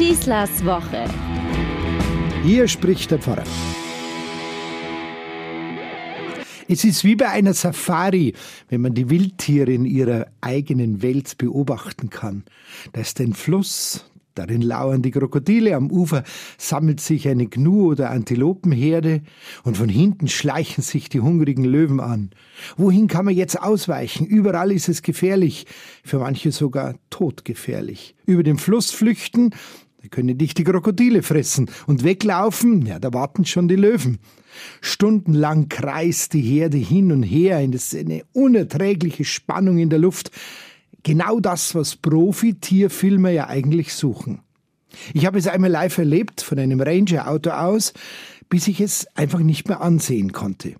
Schießlers Woche. Hier spricht der Pfarrer. Es ist wie bei einer Safari, wenn man die Wildtiere in ihrer eigenen Welt beobachten kann. Da ist ein Fluss, darin lauern die Krokodile, am Ufer sammelt sich eine Gnu- oder Antilopenherde und von hinten schleichen sich die hungrigen Löwen an. Wohin kann man jetzt ausweichen? Überall ist es gefährlich, für manche sogar todgefährlich. Über den Fluss flüchten, da können dich die Krokodile fressen und weglaufen, ja, da warten schon die Löwen. Stundenlang kreist die Herde hin und her, in eine unerträgliche Spannung in der Luft. Genau das, was Profi-Tierfilmer ja eigentlich suchen. Ich habe es einmal live erlebt, von einem Ranger-Auto aus, bis ich es einfach nicht mehr ansehen konnte.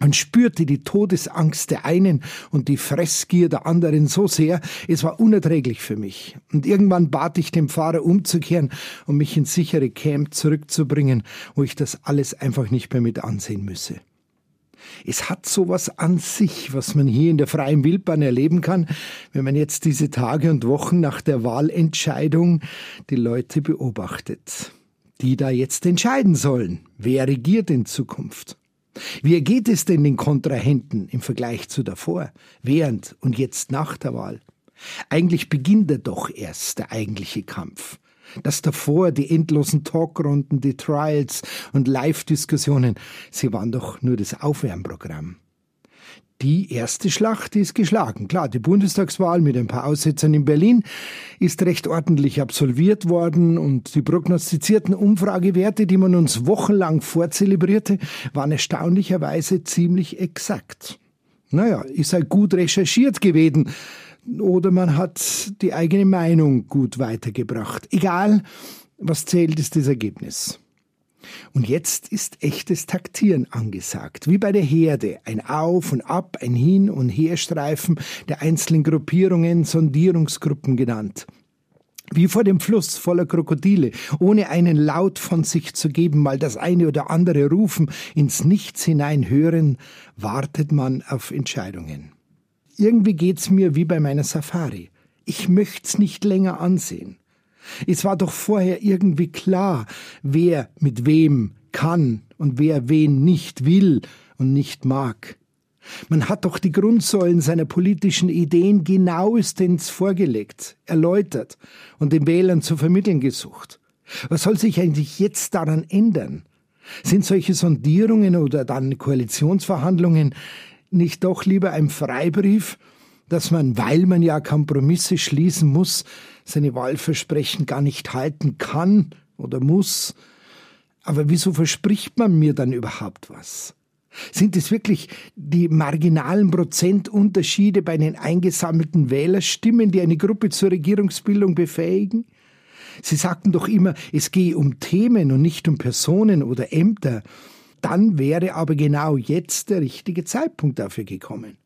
Man spürte die Todesangst der einen und die Fressgier der anderen so sehr, es war unerträglich für mich. Und irgendwann bat ich dem Fahrer umzukehren und mich ins sichere Camp zurückzubringen, wo ich das alles einfach nicht mehr mit ansehen müsse. Es hat sowas an sich, was man hier in der freien Wildbahn erleben kann, wenn man jetzt diese Tage und Wochen nach der Wahlentscheidung die Leute beobachtet, die da jetzt entscheiden sollen, wer regiert in Zukunft. Wie geht es denn den Kontrahenten im Vergleich zu davor, während und jetzt nach der Wahl? Eigentlich beginnt er doch erst der eigentliche Kampf. Das davor, die endlosen Talkrunden, die Trials und Live-Diskussionen, sie waren doch nur das Aufwärmprogramm. Die erste Schlacht ist geschlagen. Klar, die Bundestagswahl mit ein paar Aussetzern in Berlin ist recht ordentlich absolviert worden und die prognostizierten Umfragewerte, die man uns wochenlang vorzelebrierte, waren erstaunlicherweise ziemlich exakt. Naja, ist halt gut recherchiert gewesen oder man hat die eigene Meinung gut weitergebracht. Egal, was zählt, ist das Ergebnis. Und jetzt ist echtes Taktieren angesagt, wie bei der Herde, ein Auf und Ab, ein Hin- und Herstreifen der einzelnen Gruppierungen, Sondierungsgruppen genannt. Wie vor dem Fluss voller Krokodile, ohne einen Laut von sich zu geben, mal das eine oder andere rufen, ins Nichts hinein hören, wartet man auf Entscheidungen. Irgendwie geht's mir wie bei meiner Safari. Ich möcht's nicht länger ansehen. Es war doch vorher irgendwie klar, wer mit wem kann und wer wen nicht will und nicht mag. Man hat doch die Grundsäulen seiner politischen Ideen genauestens vorgelegt, erläutert und den Wählern zu vermitteln gesucht. Was soll sich eigentlich jetzt daran ändern? Sind solche Sondierungen oder dann Koalitionsverhandlungen nicht doch lieber ein Freibrief dass man, weil man ja Kompromisse schließen muss, seine Wahlversprechen gar nicht halten kann oder muss. Aber wieso verspricht man mir dann überhaupt was? Sind es wirklich die marginalen Prozentunterschiede bei den eingesammelten Wählerstimmen, die eine Gruppe zur Regierungsbildung befähigen? Sie sagten doch immer, es gehe um Themen und nicht um Personen oder Ämter. Dann wäre aber genau jetzt der richtige Zeitpunkt dafür gekommen.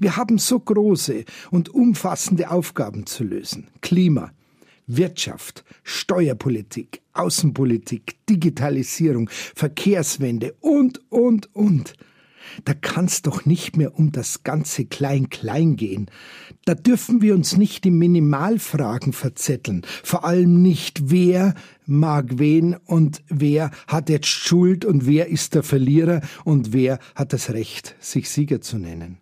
Wir haben so große und umfassende Aufgaben zu lösen. Klima, Wirtschaft, Steuerpolitik, Außenpolitik, Digitalisierung, Verkehrswende und, und, und. Da kann's doch nicht mehr um das ganze Klein-Klein gehen. Da dürfen wir uns nicht in Minimalfragen verzetteln. Vor allem nicht, wer mag wen und wer hat jetzt Schuld und wer ist der Verlierer und wer hat das Recht, sich Sieger zu nennen.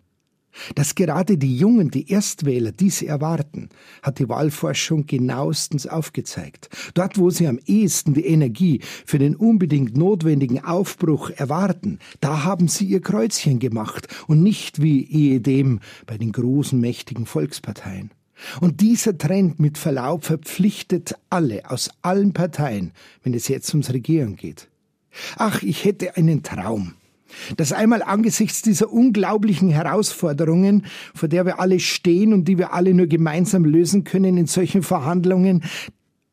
Dass gerade die Jungen, die Erstwähler diese erwarten, hat die Wahlforschung genauestens aufgezeigt. Dort, wo sie am ehesten die Energie für den unbedingt notwendigen Aufbruch erwarten, da haben sie ihr Kreuzchen gemacht und nicht wie ehedem bei den großen, mächtigen Volksparteien. Und dieser Trend mit Verlaub verpflichtet alle aus allen Parteien, wenn es jetzt ums Regieren geht. Ach, ich hätte einen Traum dass einmal angesichts dieser unglaublichen Herausforderungen, vor der wir alle stehen und die wir alle nur gemeinsam lösen können in solchen Verhandlungen,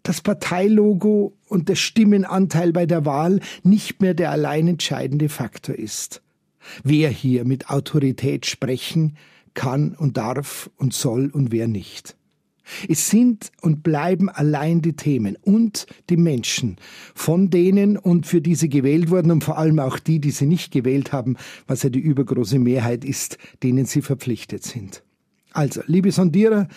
das Parteilogo und der Stimmenanteil bei der Wahl nicht mehr der allein entscheidende Faktor ist. Wer hier mit Autorität sprechen kann und darf und soll und wer nicht. Es sind und bleiben allein die Themen und die Menschen, von denen und für die sie gewählt wurden und vor allem auch die, die sie nicht gewählt haben, was ja die übergroße Mehrheit ist, denen sie verpflichtet sind. Also, liebe Sondierer,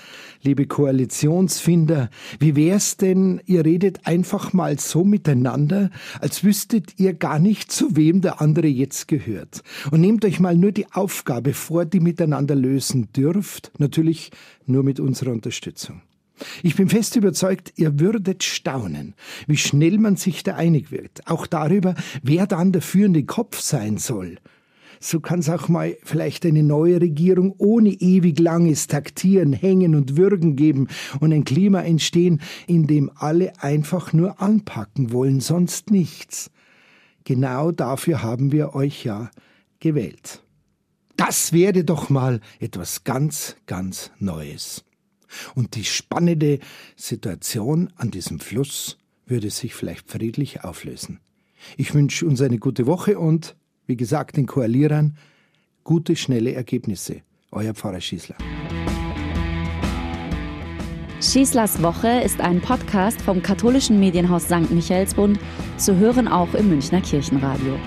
liebe Koalitionsfinder, wie wär's denn, ihr redet einfach mal so miteinander, als wüsstet ihr gar nicht, zu wem der andere jetzt gehört. Und nehmt euch mal nur die Aufgabe vor, die miteinander lösen dürft, natürlich nur mit unserer Unterstützung. Ich bin fest überzeugt, ihr würdet staunen, wie schnell man sich da einig wird, auch darüber, wer dann der führende Kopf sein soll so kann es auch mal vielleicht eine neue Regierung ohne ewig langes Taktieren, Hängen und Würgen geben und ein Klima entstehen, in dem alle einfach nur anpacken wollen, sonst nichts. Genau dafür haben wir euch ja gewählt. Das wäre doch mal etwas ganz, ganz Neues. Und die spannende Situation an diesem Fluss würde sich vielleicht friedlich auflösen. Ich wünsche uns eine gute Woche und wie gesagt, den Koalierern gute, schnelle Ergebnisse. Euer Pfarrer Schießler. Schießlers Woche ist ein Podcast vom katholischen Medienhaus St. Michaelsbund, zu hören auch im Münchner Kirchenradio.